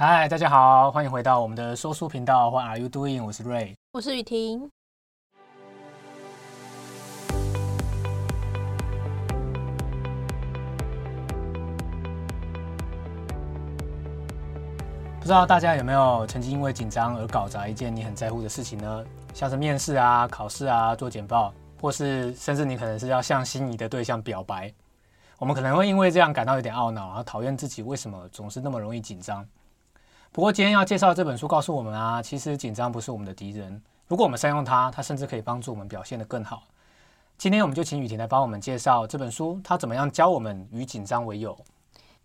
嗨，大家好，欢迎回到我们的说书频道。What are you doing？我是 Ray，我是雨婷。不知道大家有没有曾经因为紧张而搞砸一件你很在乎的事情呢？像是面试啊、考试啊、做简报，或是甚至你可能是要向心仪的对象表白，我们可能会因为这样感到有点懊恼，然后讨厌自己为什么总是那么容易紧张。不过今天要介绍这本书告诉我们啊，其实紧张不是我们的敌人。如果我们善用它，它甚至可以帮助我们表现得更好。今天我们就请雨婷来帮我们介绍这本书，它怎么样教我们与紧张为友。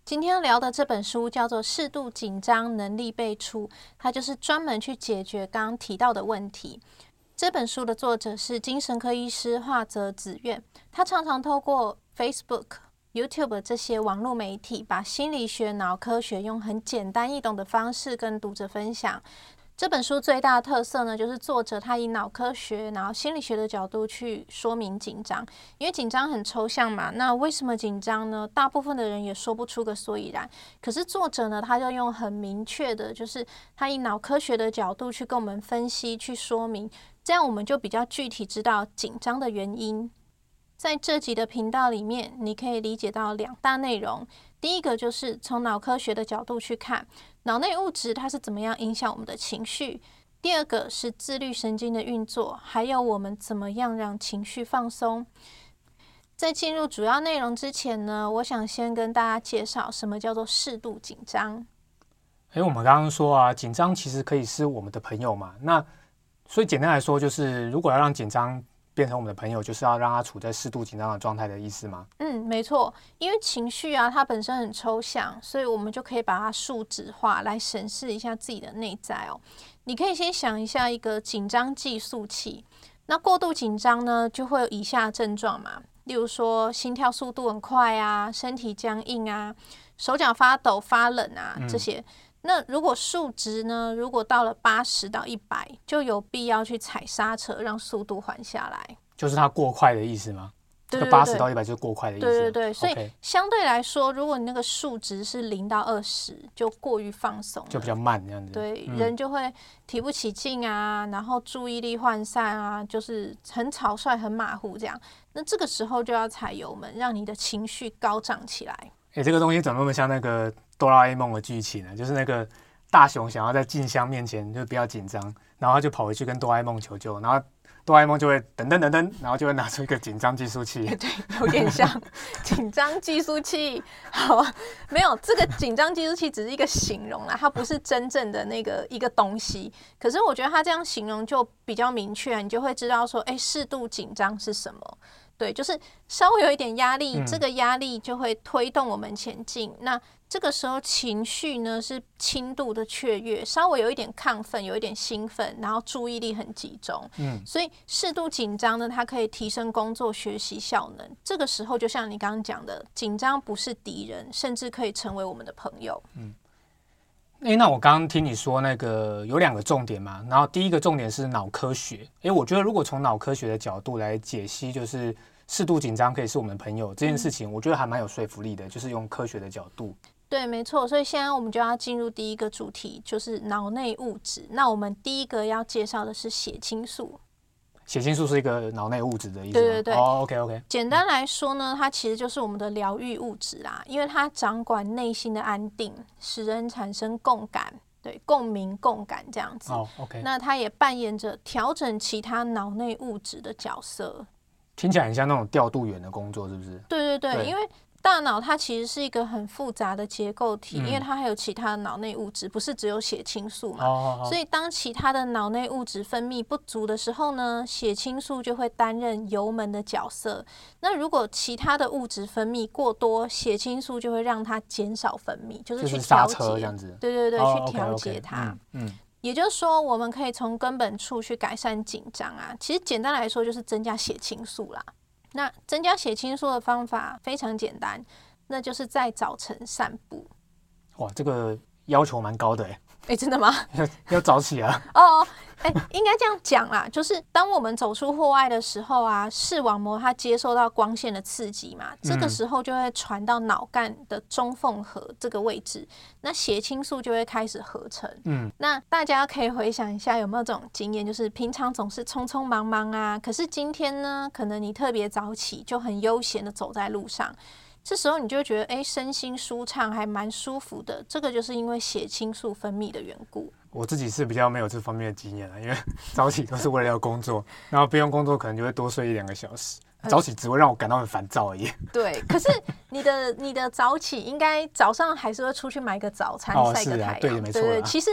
今天要聊的这本书叫做《适度紧张能力倍出》，它就是专门去解决刚刚提到的问题。这本书的作者是精神科医师华泽子苑，他常常透过 Facebook。YouTube 这些网络媒体把心理学、脑科学用很简单易懂的方式跟读者分享。这本书最大的特色呢，就是作者他以脑科学、然后心理学的角度去说明紧张。因为紧张很抽象嘛，那为什么紧张呢？大部分的人也说不出个所以然。可是作者呢，他就用很明确的，就是他以脑科学的角度去跟我们分析、去说明，这样我们就比较具体知道紧张的原因。在这集的频道里面，你可以理解到两大内容。第一个就是从脑科学的角度去看脑内物质它是怎么样影响我们的情绪；第二个是自律神经的运作，还有我们怎么样让情绪放松。在进入主要内容之前呢，我想先跟大家介绍什么叫做适度紧张。诶，我们刚刚说啊，紧张其实可以是我们的朋友嘛。那所以简单来说，就是如果要让紧张。变成我们的朋友，就是要让他处在适度紧张的状态的意思吗？嗯，没错，因为情绪啊，它本身很抽象，所以我们就可以把它数值化来审视一下自己的内在哦。你可以先想一下一个紧张计数器，那过度紧张呢，就会有以下症状嘛，例如说心跳速度很快啊，身体僵硬啊，手脚发抖发冷啊这些。那如果数值呢？如果到了八十到一百，就有必要去踩刹车，让速度缓下来。就是它过快的意思吗？这个八十到一百就是过快的意思。对对对，所以相对来说，如果你那个数值是零到二十，就过于放松，就比较慢这样子。对，人就会提不起劲啊，然后注意力涣散啊，就是很草率、很马虎这样。那这个时候就要踩油门，让你的情绪高涨起来。哎，这个东西怎么那么像那个？哆啦 A 梦的剧情呢，就是那个大雄想要在静香面前就比较紧张，然后他就跑回去跟哆啦 A 梦求救，然后哆啦 A 梦就会噔噔噔噔，然后就会拿出一个紧张计数器。对，有点像 紧张计数器。好，没有这个紧张计数器只是一个形容啦，它不是真正的那个一个东西。可是我觉得它这样形容就比较明确，你就会知道说，哎，适度紧张是什么。对，就是稍微有一点压力，这个压力就会推动我们前进。那这个时候情绪呢是轻度的雀跃，稍微有一点亢奋，有一点兴奋，然后注意力很集中。嗯，所以适度紧张呢，它可以提升工作学习效能。这个时候就像你刚刚讲的，紧张不是敌人，甚至可以成为我们的朋友。嗯，哎，那我刚刚听你说那个有两个重点嘛，然后第一个重点是脑科学。哎，我觉得如果从脑科学的角度来解析，就是适度紧张可以是我们朋友这件事情，我觉得还蛮有说服力的，就是用科学的角度。对，没错。所以现在我们就要进入第一个主题，就是脑内物质。那我们第一个要介绍的是血清素。血清素是一个脑内物质的意思。对对对。哦，OK OK。简单来说呢，它其实就是我们的疗愈物质啦，因为它掌管内心的安定，使人产生共感，对，共鸣、共感这样子。哦，OK。那它也扮演着调整其他脑内物质的角色。听起来很像那种调度员的工作，是不是？对对对，因为大脑它其实是一个很复杂的结构体，因为它还有其他的脑内物质，不是只有血清素嘛。哦所以当其他的脑内物质分泌不足的时候呢，血清素就会担任油门的角色。那如果其他的物质分泌过多，血清素就会让它减少分泌，就是去调节这样子。对对对，去调节它。嗯。也就是说，我们可以从根本处去改善紧张啊。其实简单来说，就是增加血清素啦。那增加血清素的方法非常简单，那就是在早晨散步。哇，这个要求蛮高的哎，哎，真的吗？要要早起啊。哦。哎，应该这样讲啦，就是当我们走出户外的时候啊，视网膜它接受到光线的刺激嘛，这个时候就会传到脑干的中缝合这个位置，那血清素就会开始合成。嗯，那大家可以回想一下，有没有这种经验？就是平常总是匆匆忙忙啊，可是今天呢，可能你特别早起，就很悠闲的走在路上。这时候你就觉得，哎，身心舒畅，还蛮舒服的。这个就是因为血清素分泌的缘故。我自己是比较没有这方面的经验了，因为 早起都是为了要工作，然后不用工作可能就会多睡一两个小时。早起只会让我感到很烦躁而已。对，可是你的你的早起应该早上还是会出去买个早餐，晒个太阳。对，没错。对，其实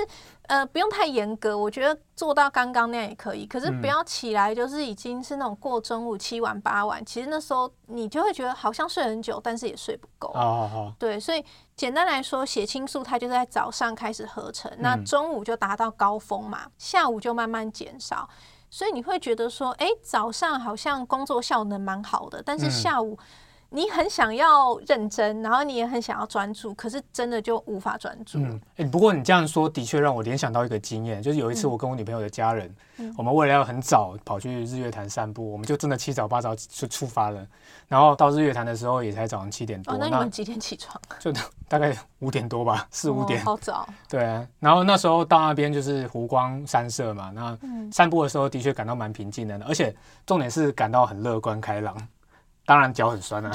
呃不用太严格，我觉得做到刚刚那样也可以。可是不要起来就是已经是那种过中午七晚八晚，其实那时候你就会觉得好像睡很久，但是也睡不够。哦哦。对，所以简单来说，血清素它就在早上开始合成，那中午就达到高峰嘛，下午就慢慢减少。所以你会觉得说，哎，早上好像工作效能蛮好的，但是下午。你很想要认真，然后你也很想要专注，可是真的就无法专注。嗯，哎，不过你这样说的确让我联想到一个经验，就是有一次我跟我女朋友的家人，我们为了要很早跑去日月潭散步，我们就真的七早八早就出发了，然后到日月潭的时候也才早上七点多。那你们几点起床？就 大概五点多吧，四五点。好早。对啊，然后那时候到那边就是湖光山色嘛，那散步的时候的确感到蛮平静的，而且重点是感到很乐观开朗。当然脚很酸啊。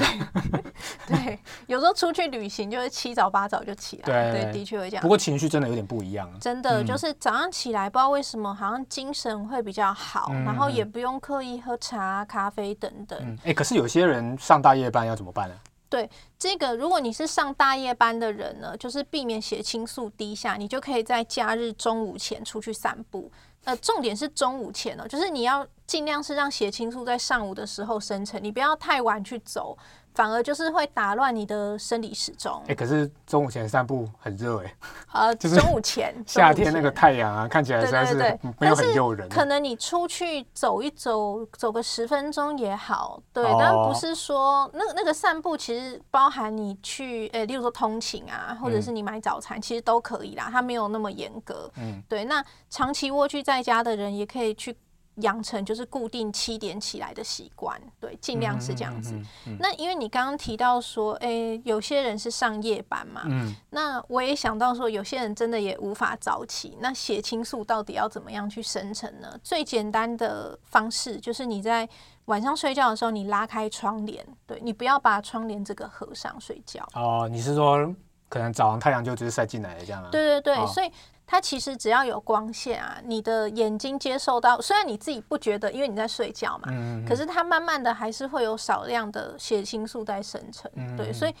对，有时候出去旅行就是七早八早就起来。对，的确会这样。不过情绪真的有点不一样。真的，就是早上起来不知道为什么，好像精神会比较好，然后也不用刻意喝茶、咖啡等等。哎，可是有些人上大夜班要怎么办呢？对，这个如果你是上大夜班的人呢，就是避免血清素低下，你就可以在假日中午前出去散步。呃，重点是中午前哦，就是你要尽量是让血清素在上午的时候生成，你不要太晚去走，反而就是会打乱你的生理时钟。哎，可是中午前散步很热哎。呃，就是中午前，夏天那个太阳啊，看起来实在是没有很诱人。可能你出去走一走，走个十分钟也好，对，但不是说那那个散步其实包含你去，呃，例如说通勤啊，或者是你买早餐，其实都可以啦，它没有那么严格。嗯，对，那长期蜗居在家的人也可以去。养成就是固定七点起来的习惯，对，尽量是这样子。那因为你刚刚提到说，哎，有些人是上夜班嘛，嗯，那我也想到说，有些人真的也无法早起。那血清素到底要怎么样去生成呢？最简单的方式就是你在晚上睡觉的时候，你拉开窗帘，对你不要把窗帘这个合上睡觉。哦，你是说可能早上太阳就直接晒进来了这样啊？对对对，所以。它其实只要有光线啊，你的眼睛接受到，虽然你自己不觉得，因为你在睡觉嘛，可是它慢慢的还是会有少量的血清素在生成，对，所以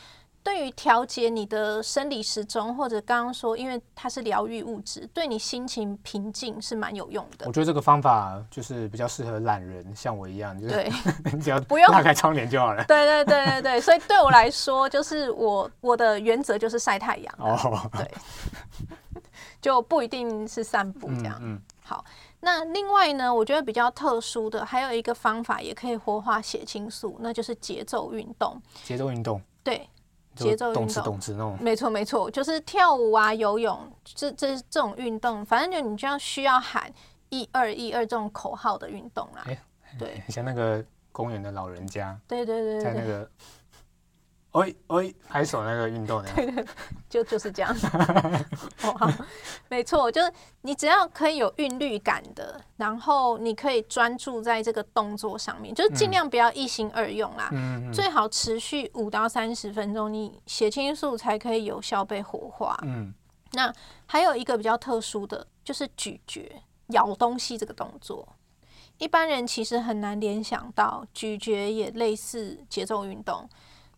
对于调节你的生理时钟，或者刚刚说，因为它是疗愈物质，对你心情平静是蛮有用的。我觉得这个方法就是比较适合懒人，像我一样，就是对，只要不用拉开窗帘就好了。对对对对对，所以对我来说，就是我我的原则就是晒太阳。哦，对。就不一定是散步这样。嗯，好。那另外呢，我觉得比较特殊的还有一个方法，也可以活化血清素，那就是节奏运动。节奏运动。对，节奏运动。动词动词那种。没错没错，就是跳舞啊、游泳，这这这种运动，反正就你就要需要喊一二一二这种口号的运动啦。哎，对，像那个公园的老人家。对对对，在那个。喂喂，拍手那个运动的，对对，就就是这样。好，没错，就是你只要可以有韵律感的，然后你可以专注在这个动作上面，就是尽量不要一心二用啦。嗯最好持续五到三十分钟，你血清素才可以有效被活化。嗯。那还有一个比较特殊的就是咀嚼、咬东西这个动作，一般人其实很难联想到咀嚼也类似节奏运动。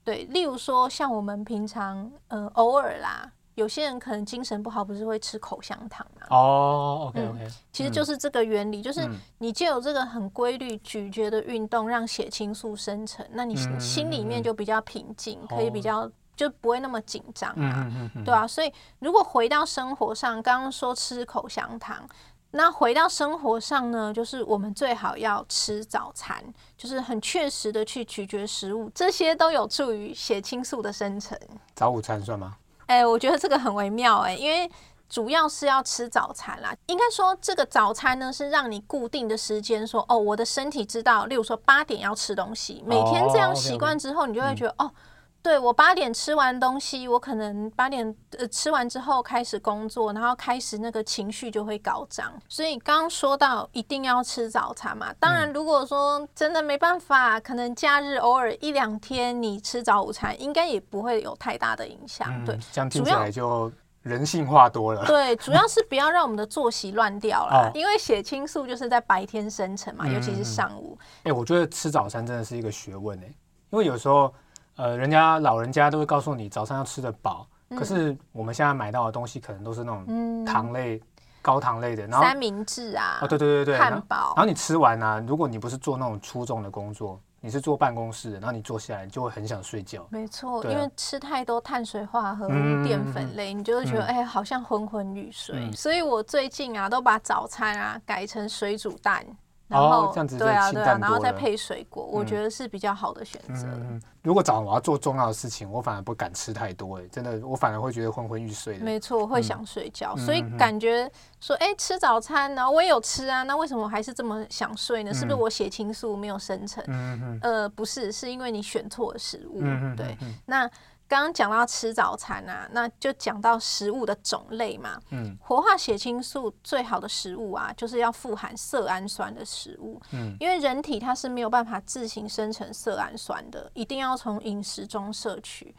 对，例如说像我们平常，呃，偶尔啦，有些人可能精神不好，不是会吃口香糖嘛？哦，OK OK，其实就是这个原理，就是你借有这个很规律咀嚼的运动，让血清素生成，那你心里面就比较平静，可以比较就不会那么紧张啊，对啊，所以如果回到生活上，刚刚说吃口香糖。那回到生活上呢，就是我们最好要吃早餐，就是很确实的去咀嚼食物，这些都有助于血清素的生成。早午餐算吗？哎、我觉得这个很微妙哎、因为主要是要吃早餐啦。应该说，这个早餐呢是让你固定的时间说，哦，我的身体知道，例如说八点要吃东西，每天这样哦习惯之后，你就会觉得、哦。对我八点吃完东西，我可能八点呃吃完之后开始工作，然后开始那个情绪就会高涨。所以刚刚说到一定要吃早餐嘛，当嗯然如果说真的没办法，可能假日偶尔一两天你吃早午餐，应该也不会有太大的影响。对嗯，这样听起来就人性化多了。对，主要 是不要让我们的作息乱掉了哦，因为血清素就是在白天生成嘛，嗯尤其是上午。哎、我觉得吃早餐真的是一个学问哎，因为有时候呃，人家老人家都会告诉你早上要吃得饱，可是我们现在买到的东西可能都是那种嗯，糖类、高糖类的，然后三明治啊，哦，对对对对，汉堡。然后你吃完呢、如果你不是做那种粗重的工作，你是坐办公室的，然后你坐下来，你就会很想睡觉。没错，啊。因为吃太多碳水化合物、嗯淀粉类，你就会觉得嗯哎、好像昏昏欲睡。嗯。所以我最近啊，都把早餐啊改成水煮蛋，然哦后、这样子就对啊对啊，然后再配水果，我嗯觉得是比较好的选择。嗯，如果早上我要做重要的事情，我反而不敢吃太多，哎，真的，我反而会觉得昏昏欲睡的。没错，会嗯想睡觉，嗯所以感觉说，哎、吃早餐，然后我也有吃啊，那为什么我还是这么想睡呢？是不是嗯我血清素没有生成？嗯嗯呃，不是，是因为你选错了食物。嗯嗯，对，嗯那刚刚讲到吃早餐啊，那就讲到食物的种类嘛。嗯活化血清素最好的食物啊，就是要富含色氨酸的食物，嗯因为人体它是没有办法自行生成色氨酸的，一定要从饮食中摄取。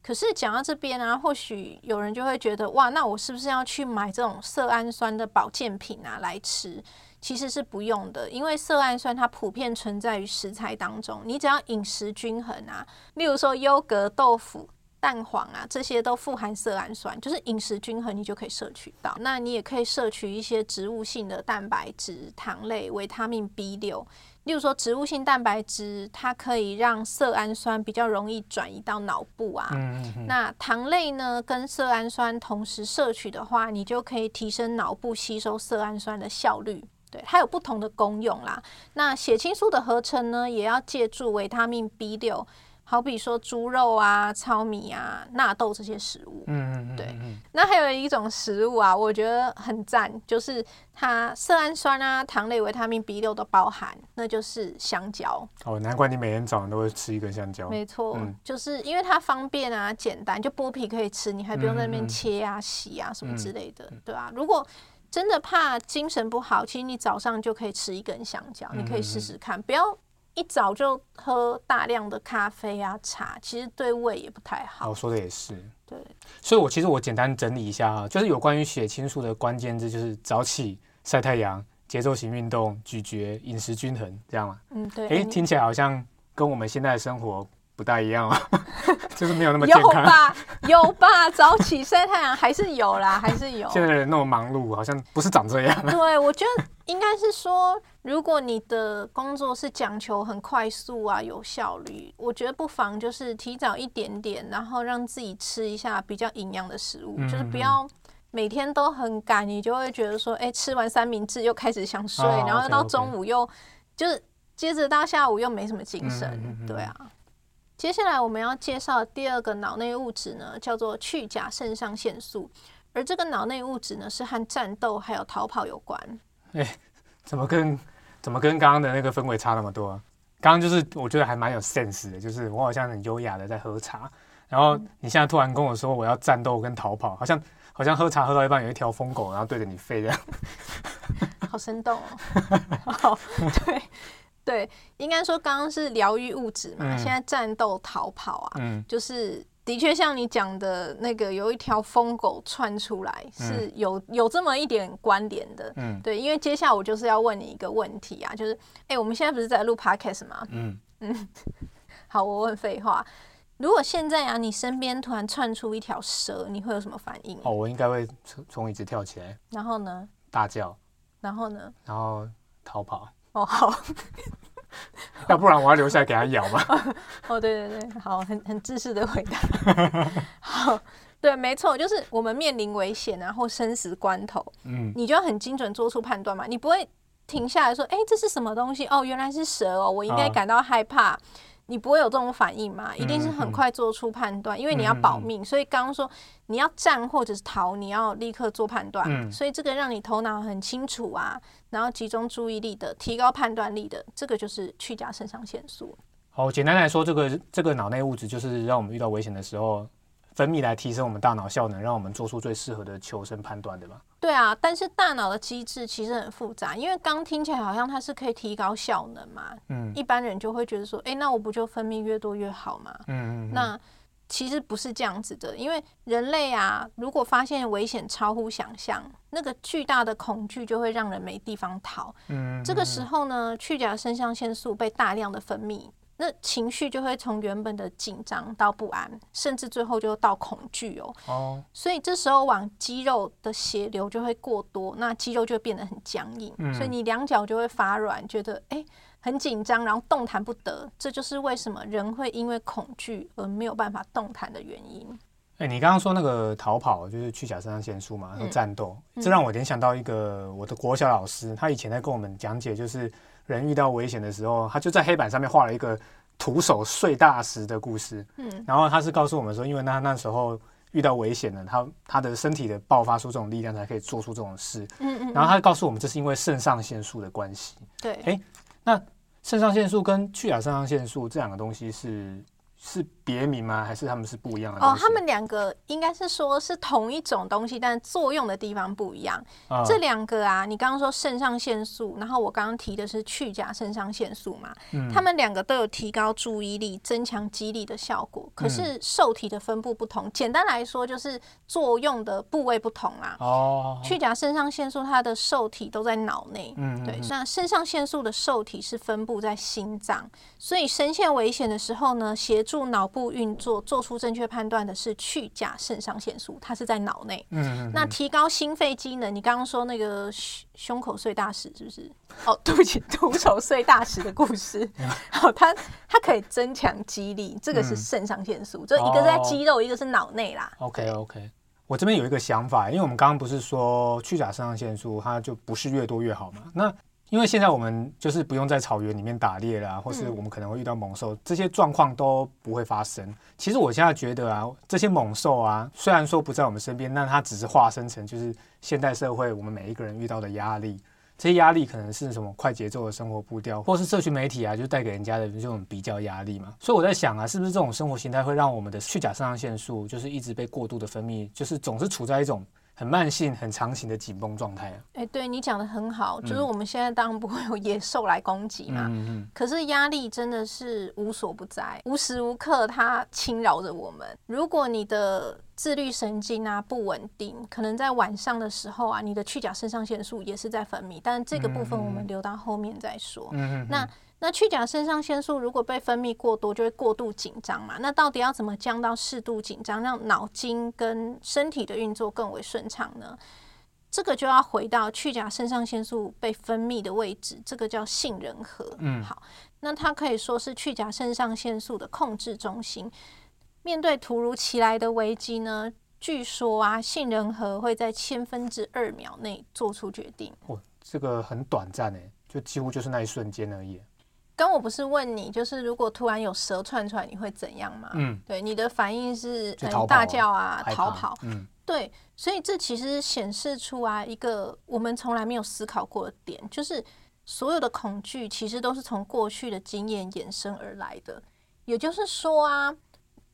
可是讲到这边啊，或许有人就会觉得，哇，那我是不是要去买这种色氨酸的保健品啊来吃？其实是不用的，因为色氨酸它普遍存在于食材当中，你只要饮食均衡啊，例如说优格、豆腐、蛋黄啊，这些都富含色氨酸，就是饮食均衡，你就可以摄取到。那你也可以摄取一些植物性的蛋白质、糖类、维他命 B 六。例如说，植物性蛋白质，它可以让色氨酸比较容易转移到脑部啊。嗯嗯嗯那糖类呢，跟色氨酸同时摄取的话，你就可以提升脑部吸收色氨酸的效率。对，它有不同的功用啦。那血清素的合成呢，也要借助维他命 B 六，好比说猪肉啊、糙米啊、纳豆这些食物。嗯嗯，对嗯，对那还有一种食物啊，我觉得很赞，就是它色氨酸啊、糖类、维他命 B 六都包含，那就是香蕉。哦，难怪你每天早上都会吃一根香蕉。没错，嗯就是因为它方便啊、简单，就剥皮可以吃，你还不用在那边切啊、洗啊什么之类的，对啊，如果真的怕精神不好，其实你早上就可以吃一根香蕉，你可以嗯试试看，不要一早就喝大量的咖啡啊、茶，其实对胃也不太好。我，说的也是。对，所以我其实我简单整理一下啊，就是有关于血清素的关键字，就是早起、晒太阳、节奏型运动、咀嚼、饮食均衡，这样嘛？嗯，对。诶，你听起来好像跟我们现在的生活不大一样啊，就是没有那么健康。有吧？有吧？早起晒太阳还是有啦，还是有。现在人那么忙碌，好像不是长这样。对，我觉得应该是说，如果你的工作是讲求很快速啊、有效率，我觉得不妨就是提早一点点，然后让自己吃一下比较营养的食物，就是嗯不要每天都很赶，你就会觉得说，哎、吃完三明治又开始想睡，哦然后到 OK，OK 中午又就是接着到下午又没什么精神，嗯嗯嗯嗯对啊。接下来我们要介绍的第二个脑内物质呢，叫做去甲肾上腺素，而这个脑内物质呢是和战斗还有逃跑有关。哎怎么跟怎么跟刚刚的那个氛围差那么多、啊？刚刚就是我觉得还蛮有 sense 的，就是我好像很优雅的在喝茶，然后你现在突然跟我说我要战斗跟逃跑，好像好像喝茶喝到一半有一条疯狗，然后对着你飞这样。好生动哦！好，对对，应该说刚刚是疗愈物质嘛，嗯现在战斗逃跑啊，嗯就是的确像你讲的那个有一条疯狗窜出来，是有有这么一点关联的。嗯对，因为接下来我就是要问你一个问题啊，就是，哎、我们现在不是在录 podcast 吗？嗯，好，我问废话。如果现在啊，你身边突然窜出一条蛇，你会有什么反应？哦，我应该会从从椅子跳起来然后呢？大叫，然后呢？然后逃跑，哦，好，要不然我要留下来给他咬吗。哦，对对对，好，很很自私的回答。好，对，没错，就是我们面临危险啊，或生死关头，嗯你就要很精准做出判断嘛，你不会停下来说，哎、这是什么东西？哦，原来是蛇哦，我应该啊感到害怕。你不会有这种反应嘛？一定是很快做出判断，因为你要保命，所以刚刚说你要战或者是逃，你要立刻做判断，所以这个让你头脑很清楚啊，然后集中注意力的，提高判断力的，这个就是去甲肾上腺素。好，简单来说，这个这个脑内物质就是让我们遇到危险的时候。分泌来提升我们大脑效能，让我们做出最适合的求生判断，对吧？对啊，但是大脑的机制其实很复杂，因为刚听起来好像它是可以提高效能嘛。嗯，一般人就会觉得说，哎，那我不就分泌越多越好吗？嗯嗯。那其实不是这样子的，因为人类啊，如果发现危险超乎想象，那个巨大的恐惧就会让人没地方逃。嗯。这个时候呢，去甲肾上腺素被大量的分泌。那情绪就会从原本的紧张到不安，甚至最后就到恐惧哦。哦，所以这时候往肌肉的血流就会过多，那肌肉就会变得很僵硬，所以你两脚就会发软，觉得哎很紧张，然后动弹不得。这就是为什么人会因为恐惧而没有办法动弹的原因。哎，你刚刚说那个逃跑就是去甲肾上腺素嘛，和战斗，这让我联想到一个我的国小老师，他以前在跟我们讲解就是。人遇到危险的时候，他就在黑板上面画了一个徒手碎大石的故事。嗯，然后他是告诉我们说，因为他那时候遇到危险了，他他的身体的爆发出这种力量，才可以做出这种事。嗯嗯。然后他告诉我们，这是因为肾上腺素的关系。对。哎，那肾上腺素跟去甲肾上腺素这两个东西是？是别名吗？还是他们是不一样的？哦，他们两个应该是说是同一种东西，但作用的地方不一样。这两个啊，你刚刚说肾上腺素，然后我刚刚提的是去甲肾上腺素嘛。嗯，他们两个都有提高注意力、增强肌力的效果，可是受体的分布不同。简单来说，就是作用的部位不同啊。哦，去甲肾上腺素它的受体都在脑内。嗯，对。那肾上腺素的受体是分布在心脏，所以深陷危险的时候呢，协助脑部运作、做出正确判断的是去甲肾上腺素，它是在脑内。嗯，那提高心肺机能，你刚刚说那个胸口碎大石是不是？哦，对不起，徒手碎大石的故事。好，它它可以增强肌力，这个是肾上腺素，就一个在肌肉，一个是脑内啦。OK OK，我这边有一个想法，因为我们刚刚不是说去甲肾上腺素，它就不是越多越好嘛？那因为现在我们就是不用在草原里面打猎啦，或是我们可能会遇到猛兽，这些状况都不会发生。其实我现在觉得啊，这些猛兽啊，虽然说不在我们身边，但它只是化身成就是现代社会我们每一个人遇到的压力。这些压力可能是什么快节奏的生活步调，或是社群媒体啊，就带给人家的这种比较压力嘛。所以我在想啊，是不是这种生活形态会让我们的去甲肾上腺素就是一直被过度的分泌，就是总是处在一种。很慢性、很长情的紧绷状态啊！哎，对你讲的很好，就是我们现在当然不会有野兽来攻击嘛。嗯嗯。可是压力真的是无所不在，无时无刻它侵扰着我们。如果你的自律神经啊不稳定，可能在晚上的时候啊，你的去甲肾上腺素也是在分泌，但这个部分我们留到后面再说。嗯嗯。那。那去甲肾上腺素如果被分泌过多，就会过度紧张嘛？那到底要怎么降到适度紧张，让脑筋跟身体的运作更为顺畅呢？这个就要回到去甲肾上腺素被分泌的位置，这个叫杏仁核。嗯，好，那它可以说是去甲肾上腺素的控制中心。面对突如其来的危机呢，据说啊，杏仁核会在千分之二秒内做出决定。哦，这个很短暂诶，就几乎就是那一瞬间而已。刚我不是问你，就是如果突然有蛇窜出来，你会怎样吗？嗯，对，你的反应是大叫啊，逃跑。嗯，对，所以这其实显示出啊一个我们从来没有思考过的点，就是所有的恐惧其实都是从过去的经验衍生而来的。也就是说啊。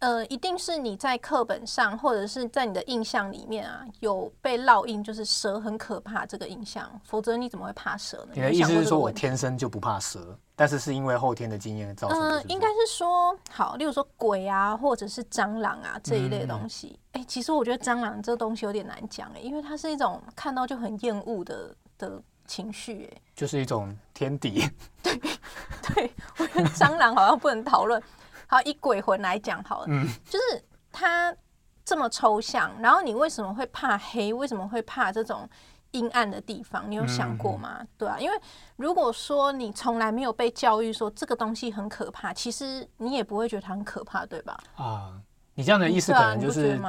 呃，一定是你在课本上，或者是在你的印象里面啊，有被烙印，就是蛇很可怕这个印象，否则你怎么会怕蛇呢？你的意思是说我天生就不怕蛇，但是是因为后天的经验造成的？应该是说，好，例如说鬼啊，或者是蟑螂啊这一类东西。哎，其实我觉得蟑螂这东西有点难讲哎，因为它是一种看到就很厌恶的的情绪哎，就是一种天敌。对，对我觉得蟑螂好像不能讨论。好，以鬼魂来讲好了，嗯，就是它这么抽象，然后你为什么会怕黑？为什么会怕这种阴暗的地方？你有想过吗？对啊，因为如果说你从来没有被教育说这个东西很可怕，其实你也不会觉得它很可怕，对吧？啊，你这样的意思可能就是，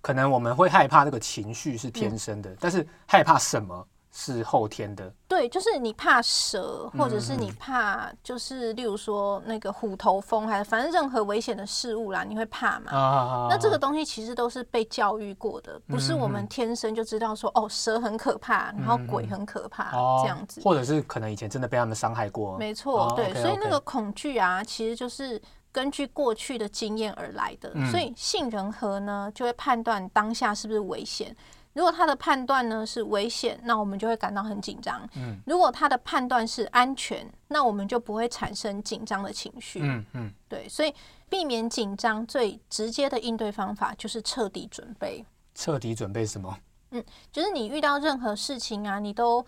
可能我们会害怕这个情绪是天生的，但是害怕什么是后天的。对，就是你怕蛇，或者是嗯你怕，就是例如说那个虎头蜂，还是反正任何危险的事物啦，你会怕嘛？啊那这个东西其实都是被教育过的，不是我嗯们天生就知道说哦，蛇很可怕，然后鬼很可怕哦这样子。或者是可能以前真的被他们伤害过。没错，哦对所以那个恐惧啊，其实就是根据过去的经验而来的。嗯所以杏仁核呢，就会判断当下是不是危险。如果他的判断呢是危险，那我们就会感到很紧张。嗯如果他的判断是安全，那我们就不会产生紧张的情绪。嗯嗯，对，所以避免紧张最直接的应对方法就是彻底准备。彻底准备什么？嗯就是你遇到任何事情啊，你都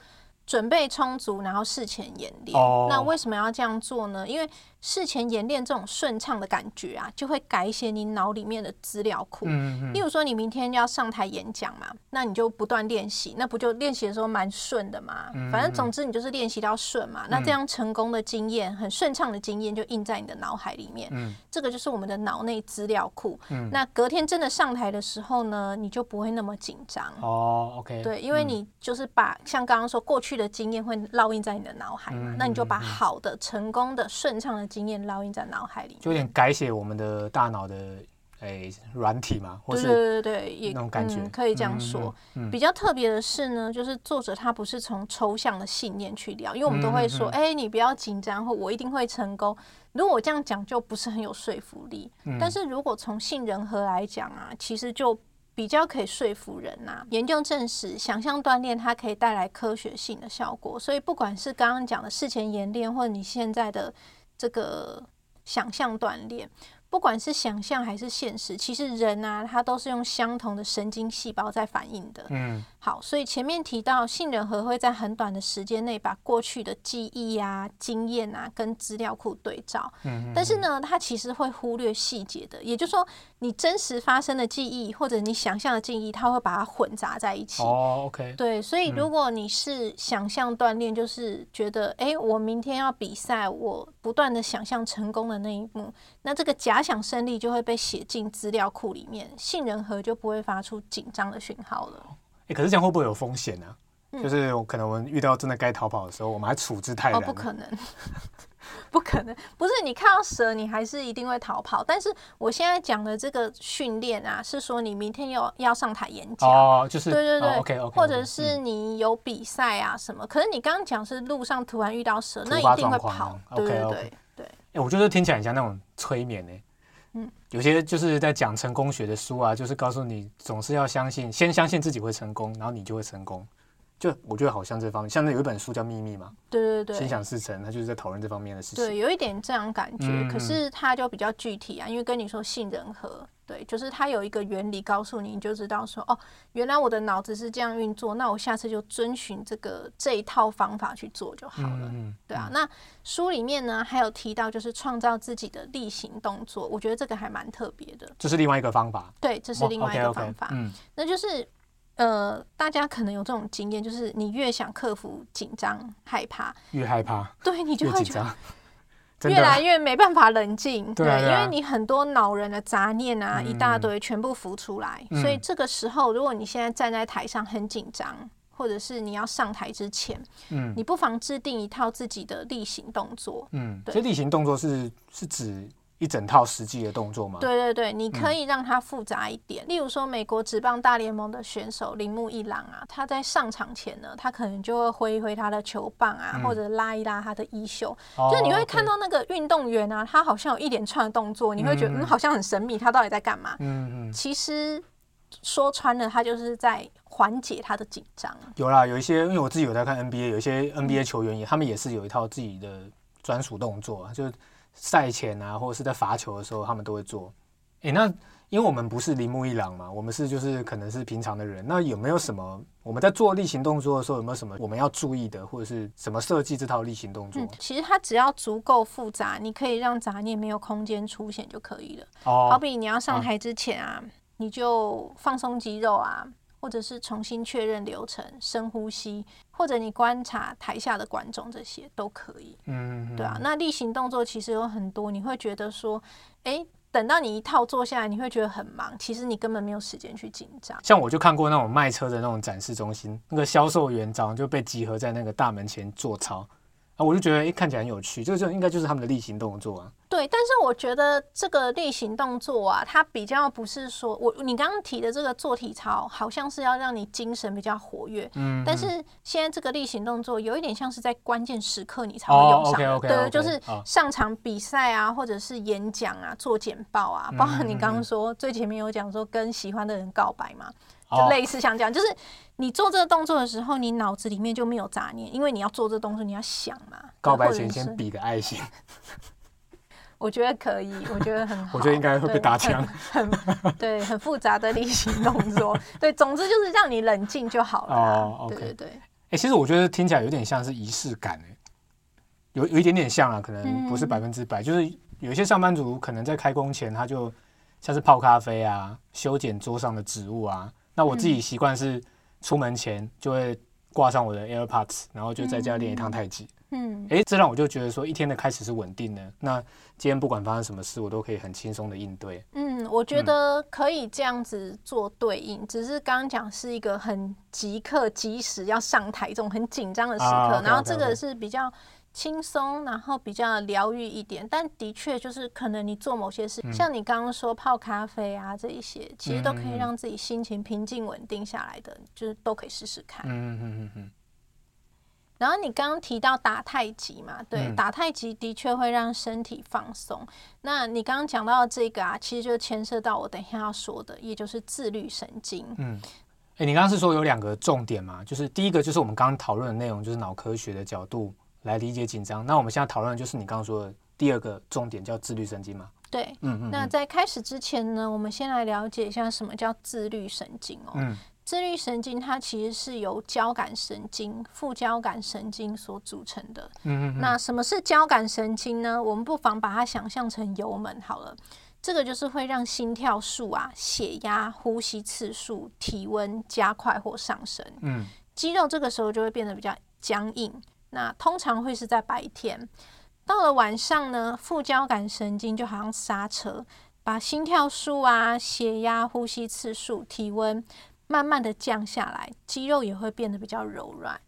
准备充足，然后事前演练。哦那为什么要这样做呢？因为事前演练这种顺畅的感觉啊，就会改写你脑里面的资料库。嗯嗯例如说，你明天要上台演讲嘛，那你就不断练习，那不就练习的时候蛮顺的嘛？嗯反正总之你就是练习到顺嘛，那这样成功的经验、很顺畅的经验就印在你的脑海里面。嗯这个就是我们的脑内资料库。嗯那隔天真的上台的时候呢，你就不会那么紧张。哦，OK，对，因为嗯你就是把像刚刚说过去的经验会烙印在你的脑海嘛，嗯那你就把好的、成功的、顺畅的经验烙印在脑海里面。就有点改写我们的大脑的诶软体嘛，或对是对对对，也那种感觉嗯、可以这样嗯说。比较特别的是呢，就是作者他不是从抽象的信念去聊，因为我们都会说，哎、你不要紧张，或我一定会成功。如果我这样讲，就不是很有说服力。嗯但是如果从杏仁核来讲啊，其实就比较可以说服人呐、研究证实，想象锻炼它可以带来科学性的效果，所以不管是刚刚讲的事前演练，或者你现在的这个想象锻炼。不管是想象还是现实，其实人啊，他都是用相同的神经细胞在反应的。嗯好，所以前面提到杏仁核会在很短的时间内把过去的记忆啊、经验啊跟资料库对照，嗯，但是呢，它其实会忽略细节的，也就是说，你真实发生的记忆或者你想象的记忆，它会把它混杂在一起。哦，OK，对，所以嗯如果你是想象锻炼，就是觉得，哎、我明天要比赛，我不断的想象成功的那一幕，那这个假想胜利就会被写进资料库里面，杏仁核就不会发出紧张的讯号了。诶可是这样会不会有风险呢？嗯就是我可能我们遇到真的该逃跑的时候，我们还处置泰哦，不可能，不可能，不是你看到蛇，你还是一定会逃跑。但是我现在讲的这个训练啊，是说你明天要要上台演讲。哦，就是对对对、，OK OK，或者是你有比赛啊什么，可是你刚刚讲是路上突然遇到蛇，那一定会跑啊。对对对对，哎、我觉得听起来很像那种催眠呢、有些就是在讲成功学的书啊，就是告诉你总是要相信，先相信自己会成功，然后你就会成功。就我觉得好像这方面，像那有一本书叫《秘密》嘛，对对对心。想事成，他就是在讨论这方面的事情。对，有一点这样感觉，嗯可是他就比较具体啊，因为跟你说杏仁核，对，就是它有一个原理告诉你，你就知道说，哦，原来我的脑子是这样运作，那我下次就遵循这个这一套方法去做就好了。嗯嗯，对啊，那书里面呢还有提到，就是创造自己的例行动作，我觉得这个还蛮特别的。这是另外一个方法。对，这是另外一个方法。嗯，那就是呃，大家可能有这种经验，就是你越想克服紧张、害怕，越害怕对你就会觉得张，越来。越没办法冷静。对啊对啊为你很多恼人的杂念啊，一大嗯堆全部浮出来，嗯所以这个时候，如果你现在站在台上很紧张。或者是你要上台之前，嗯你不妨制定一套自己的例行动作，嗯，对这例行动作是是指一整套实际的动作吗？对对对，你嗯可以让它复杂一点。例如说，美国职棒大联盟的选手铃木一朗啊，他在上场前呢，他可能就会挥一挥他的球棒啊，嗯或者拉一拉他的衣袖，哦，就你会看到那个运动员啊，他好像有一连串的动作，你会觉得嗯嗯好像很神秘，他到底在干嘛？嗯嗯，其实说穿了，他就是在缓解他的紧张。有啦，有一些，因为我自己有在看 NBA，有一些嗯 NBA 球员也，他们也是有一套自己的专属动作啊，就是赛前啊，或者是在罚球的时候，他们都会做。诶，那因为我们不是铃木一朗嘛，我们是就是可能是平常的人，那有没有什么我们在做例行动作的时候，有没有什么我们要注意的，或者是什么设计这套例行动作？嗯，其实它只要足够复杂，你可以让杂念没有空间出现就可以了。好哦，比你要上台之前啊，你就放松肌肉啊，或者是重新确认流程、深呼吸，或者你观察台下的观众，这些都可以。嗯，对啊，那例行动作其实有很多，你会觉得说，诶，等到你一套做下来，你会觉得很忙，其实你根本没有时间去紧张。像我就看过那种卖车的那种展示中心，那个销售员早上就被集合在那个大门前做操。啊，我就觉得，哎，看起来很有趣，这个应该就是他们的例行动作啊。对，但是我觉得这个例行动作啊，它比较不是说我你刚刚提的这个做体操，好像是要让你精神比较活跃。嗯。但是现在这个例行动作有一点像是在关键时刻你才会用上。的。对，就是上场比赛啊，或者是演讲啊，做简报啊，包括你刚刚说最前面有讲说跟喜欢的人告白嘛。就类似像这样，就是你做这个动作的时候，你脑子里面就没有杂念，因为你要做这个动作，你要想嘛。告白前先比个爱心，我觉得可以，我觉得很好。我觉得应该会被打枪。很对，很复杂的例行动作。对，总之就是让你冷静就好了。哦，OK，对对。哎，其实我觉得听起来有点像是仪式感，哎，有有一点点像啊，可能不是百分之百。就是有一些上班族可能在开工前，他就像是泡咖啡啊，修剪桌上的植物啊。那我自己习惯是出门前就会挂上我的 AirPods，然后就在家练一趟太极。嗯，哎，这让我就觉得说一天的开始是稳定的。那今天不管发生什么事，我都可以很轻松的应对。嗯，我觉得可以这样子做对应，只是刚刚讲是一个很即刻、即时要上台这种很紧张的时刻，然后这个是比较。轻松，然后比较疗愈一点，但的确就是可能你做某些事，像你刚刚说泡咖啡啊这一些，其实都可以让自己心情平静稳定下来的，就是都可以试试看。嗯嗯嗯嗯。然后你刚刚提到打太极嘛，对，打太极的确会让身体放松。那你刚刚讲到这个啊，其实就牵涉到我等一下要说的，也就是自律神经。嗯，哎，你刚刚是说有两个重点嘛，就是第一个就是我们刚刚讨论的内容，就是脑科学的角度。来理解紧张。那我们现在讨论的就是你刚刚说的第二个重点，叫自律神经嘛？对，嗯嗯。那在开始之前呢，我们先来了解一下什么叫自律神经哦。嗯，自律神经它其实是由交感神经、副交感神经所组成的。嗯嗯。那什么是交感神经呢？我们不妨把它想象成油门好了。这个就是会让心跳数啊、血压、呼吸次数、体温加快或上升。嗯。肌肉这个时候就会变得比较僵硬。那通常会是在白天，到了晚上呢，副交感神经就好像刹车，把心跳数啊、血压、呼吸次数、体温慢慢的降下来，肌肉也会变得比较柔软。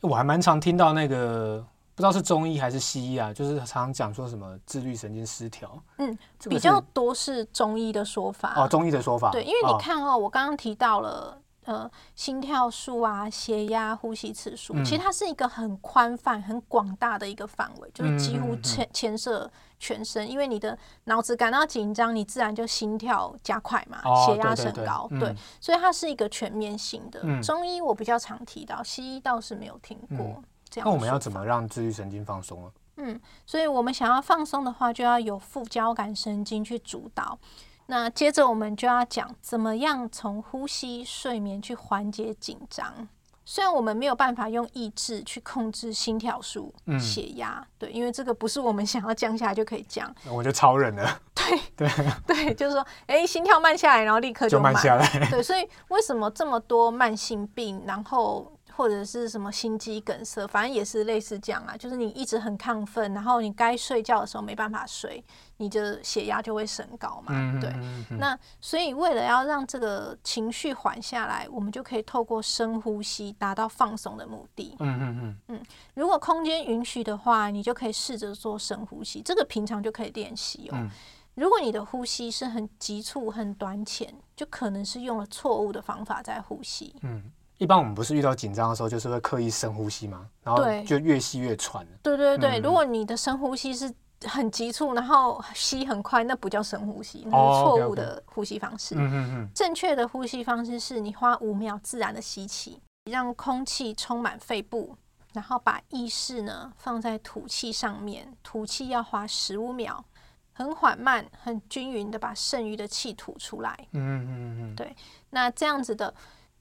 我还蛮常听到那个，不知道是中医还是西医啊，就是常常讲说什么自律神经失调。嗯，比较多是中医的说法。哦，中医的说法。对，因为你看哦，我刚刚提到了。呃，心跳数啊，血压、呼吸次数，其实它是一个很宽泛、很广大的一个范围，就是几乎牵牵涉全身。因为你的脑子感到紧张，你自然就心跳加快嘛，血压升高，对，所以它是一个全面性的。中医我比较常提到，西医倒是没有听过这样。那我们要怎么让自律神经放松啊？嗯，所以我们想要放松的话，就要有副交感神经去主导。那接着我们就要讲怎么样从呼吸、睡眠去缓解紧张。虽然我们没有办法用意志去控制心跳数、血压，对，因为这个不是我们想要降下来就可以降。我就超人了。对 对对，就是说，哎，心跳慢下来，然后立刻就慢下来。对，所以为什么这么多慢性病，然后？或者是什么心肌梗塞，反正也是类似这样啊，就是你一直很亢奋，然后你该睡觉的时候没办法睡，你的血压就会升高嘛。对，那所以为了要让这个情绪缓下来，我们就可以透过深呼吸达到放松的目的。嗯嗯嗯嗯，如果空间允许的话，你就可以试着做深呼吸，这个平常就可以练习哦。如果你的呼吸是很急促、很短浅，就可能是用了错误的方法在呼吸。嗯。一般我们不是遇到紧张的时候，就是会刻意深呼吸吗？然后就越吸越喘。对对对，如果你的深呼吸是很急促，然后吸很快，那不叫深呼吸，那是错误的呼吸方式。嗯嗯嗯。正确的呼吸方式是你花五秒自然的吸气，让空气充满肺部，然后把意识呢放在吐气上面，吐气要花十五秒，很缓慢、很均匀的把剩余的气吐出来。嗯嗯嗯。对，那这样子的。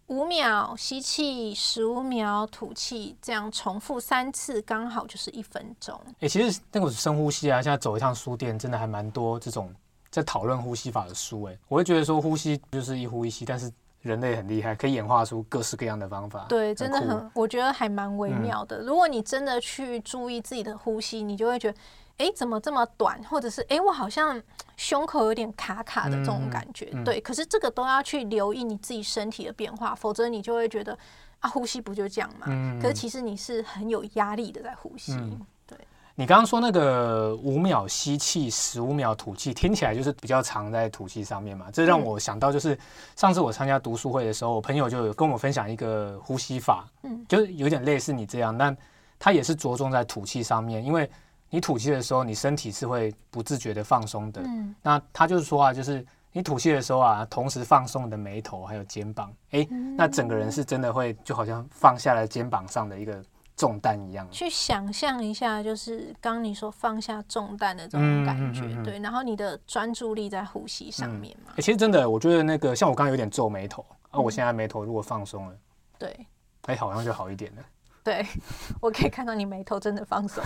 五秒吸气，十五秒吐气，这样重复三次，刚好就是一分钟。哎，其实那个深呼吸啊，现在走一趟书店，真的还蛮多这种在讨论呼吸法的书。哎，我会觉得说呼吸就是一呼一吸，但是人类很厉害，可以演化出各式各样的方法。对，真的很，我觉得还蛮微妙的。如果你真的去注意自己的呼吸，你就会觉得，哎，怎么这么短，或者是哎，我好像胸口有点卡卡的这种感觉。对，可是这个都要去留意你自己身体的变化，否则你就会觉得啊，呼吸不就这样嘛？嗯可是其实你是很有压力的在呼吸。你刚刚说那个五秒吸气，十五秒吐气，听起来就是比较长在吐气上面嘛。这让嗯我想到，就是上次我参加读书会的时候，我朋友就有跟我分享一个呼吸法，嗯就是有点类似你这样，但它也是着重在吐气上面，因为你吐气的时候，你身体是会不自觉的放松的。嗯那他就是说啊，就是你吐气的时候啊，同时放松你的眉头还有肩膀，诶，嗯那整个人是真的会就好像放下了肩膀上的一个重担一样。去想象一下，就是刚你说放下重担的这种嗯感觉，嗯嗯嗯对，然后你的专注力在呼吸上面嘛，欸其实真的，我觉得那个像我刚刚有点皱眉头啊，嗯我现在眉头如果放松了，对。哎、好像就好一点了。对，我可以看到你眉头真的放松。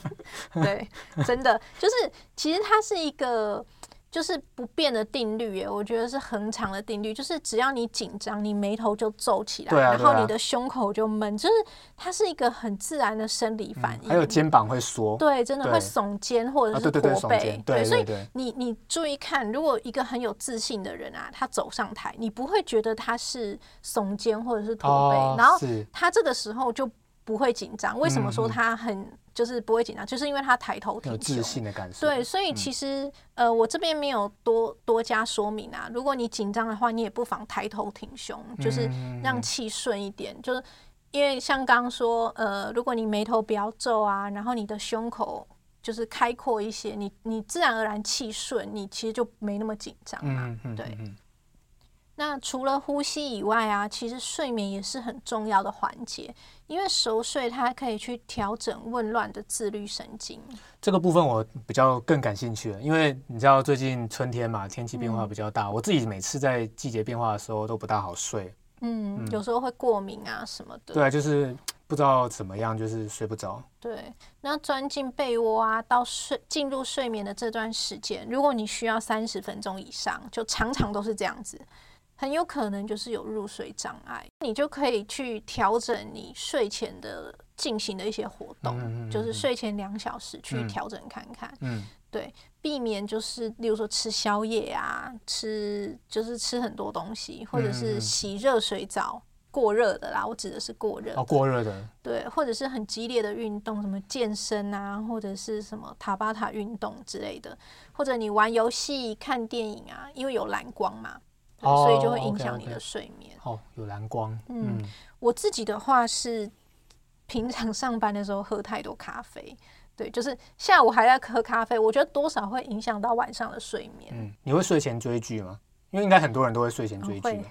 对，真的就是，其实它是一个就是不变的定律耶，我觉得是恒常的定律，就是只要你紧张，你眉头就皱起来，然后你的胸口就闷，就是它是一个很自然的生理反应。还有肩膀会缩，对，真的会耸肩或者啊，是驼背。对所以你你注意看，如果一个很有自信的人啊，他走上台，你不会觉得他是耸肩或者是驼背，哦然后他这个时候就不会紧张。为什么说他很就是不会紧张？就是因为他抬头有挺自胸。信的感受。对，所以其实、呃，我这边没有多多加说明啊。如果你紧张的话，你也不妨抬头挺胸，就是嗯让气顺一点。就是因为像刚刚说，呃，如果你眉头不要皱啊，然后你的胸口就是开阔一些，你你自然而然气顺，你其实就没那么紧张嘛。嗯嗯，对那除了呼吸以外啊，其实睡眠也是很重要的环节，因为熟睡它可以去调整紊乱的自律神经。这个部分我比较更感兴趣了，因为你知道最近春天嘛，天气变化比较大，我自己每次在季节变化的时候都不大好睡。嗯，嗯有时候会过敏啊什么的。对啊，就是 不知道怎么样，就是睡不着。对，那钻进被窝啊，到睡进入睡眠的这段时间，如果你需要三十分钟以上，就常常都是这样子，很有可能就是有入睡障碍。你就可以去调整你睡前的进行的一些活动，嗯嗯嗯就是嗯睡前两小时去嗯调整看看，嗯，对，避免就是例如说吃宵夜啊，吃就是吃很多东西，或者是嗯洗热水澡。过热的啦，我指的是过热哦，过热的，对，或者是很激烈的运动，什么健身啊，或者是什么塔巴塔运动之类的，或者你玩游戏、看电影啊，因为有蓝光嘛，所以就会影响你的睡眠。哦，有蓝光，嗯嗯，我自己的话是平常上班的时候喝太多咖啡，对，就是下午还在喝咖啡，我觉得多少会影响到晚上的睡眠。嗯，你会睡前追剧吗？因为应该很多人都会睡前追剧。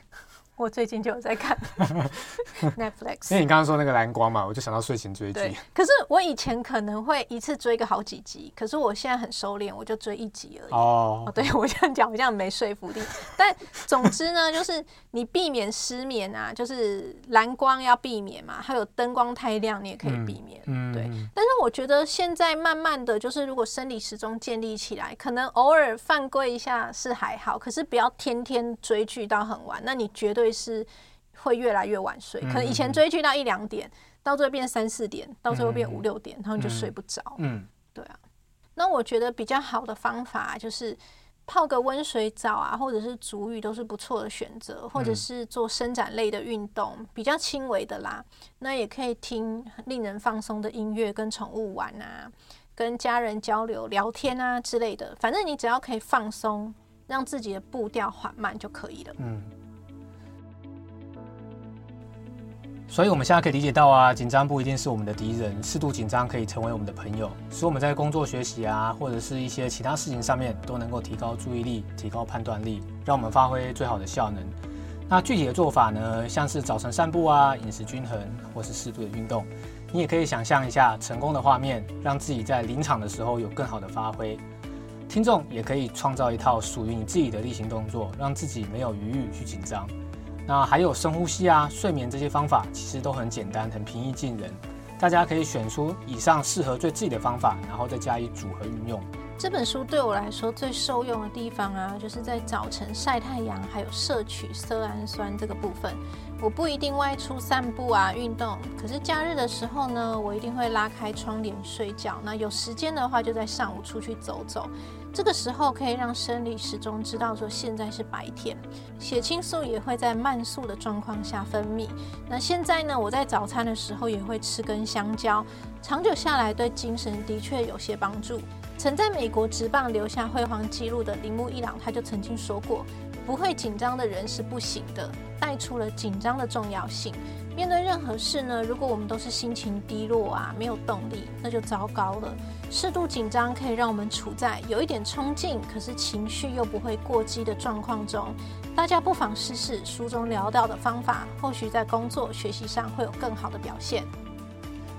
我最近就有在看 Netflix，因为你刚刚说那个蓝光嘛，我就想到睡前追对剧。，可是我以前可能会一次追个好几集，可是我现在很收敛，我就追一集而已。哦，哦，对我这样讲好像没说服力，但总之呢，就是你避免失眠啊，就是蓝光要避免嘛，还有灯光太亮你也可以避免。嗯，对嗯但是我觉得现在慢慢的就是，如果生理时钟建立起来，可能偶尔犯规一下是还好，可是不要天天追剧到很晚，那你绝对是会越来越晚睡。可能以前追剧到一两点，到最后变三四点，到最后变嗯五六点，然后你就睡不着。嗯，对啊，那我觉得比较好的方法就是泡个温水澡啊，或者是足浴都是不错的选择，或者嗯是做伸展类的运动，比较轻微的啦。那也可以听令人放松的音乐，跟宠物玩啊，跟家人交流、聊天啊之类的。反正你只要可以放松，让自己的步调缓慢就可以了。嗯。所以，我们现在可以理解到啊，紧张不一定是我们的敌人，适度紧张可以成为我们的朋友，使我们在工作、学习啊，或者是一些其他事情上面都能够提高注意力、提高判断力，让我们发挥最好的效能。那具体的做法呢，像是早晨散步啊，饮食均衡，或是适度的运动，你也可以想象一下成功的画面，让自己在临场的时候有更好的发挥。听众也可以创造一套属于你自己的例行动作，让自己没有余裕去紧张。那还有深呼吸啊、睡眠这些方法，其实都很简单、很平易近人。大家可以选出以上适合最自己的方法，然后再加以组合运用。这本书对我来说最受用的地方啊，就是在早晨晒太阳，还有摄取色氨酸这个部分。我不一定外出散步啊，运动，可是假日的时候呢，我一定会拉开窗帘睡觉。那有时间的话，就在上午出去走走。这个时候可以让生理时钟知道说现在是白天，血清素也会在慢速的状况下分泌。那现在呢，我在早餐的时候也会吃根香蕉，长久下来对精神的确有些帮助。曾在美国职棒留下辉煌纪录的铃木一朗，他就曾经说过。不会紧张的人是不行的，带出了紧张的重要性。面对任何事呢，如果我们都是心情低落啊，没有动力，那就糟糕了。适度紧张可以让我们处在有一点冲劲，可是情绪又不会过激的状况中。大家不妨试试书中聊到的方法，或许在工作学习上会有更好的表现。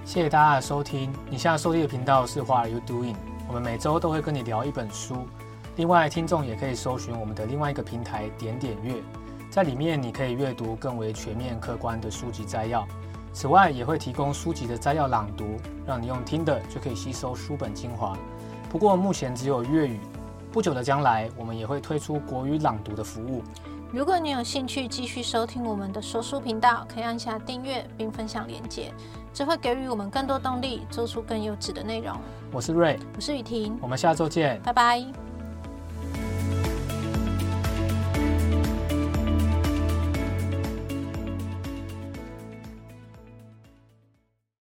谢谢大家的收听，你现在收听的频道是 What Are You Doing？我们每周都会跟你聊一本书。另外，听众也可以搜寻我们的另外一个平台“点点阅”，在里面你可以阅读更为全面、客观的书籍摘要。此外，也会提供书籍的摘要朗读，让你用听的就可以吸收书本精华。不过，目前只有粤语。不久的将来，我们也会推出国语朗读的服务。如果你有兴趣继续收听我们的说书频道，可以按下订阅并分享链接，这会给予我们更多动力，做出更优质的内容。我是瑞，我是雨婷，我们下周见，拜拜。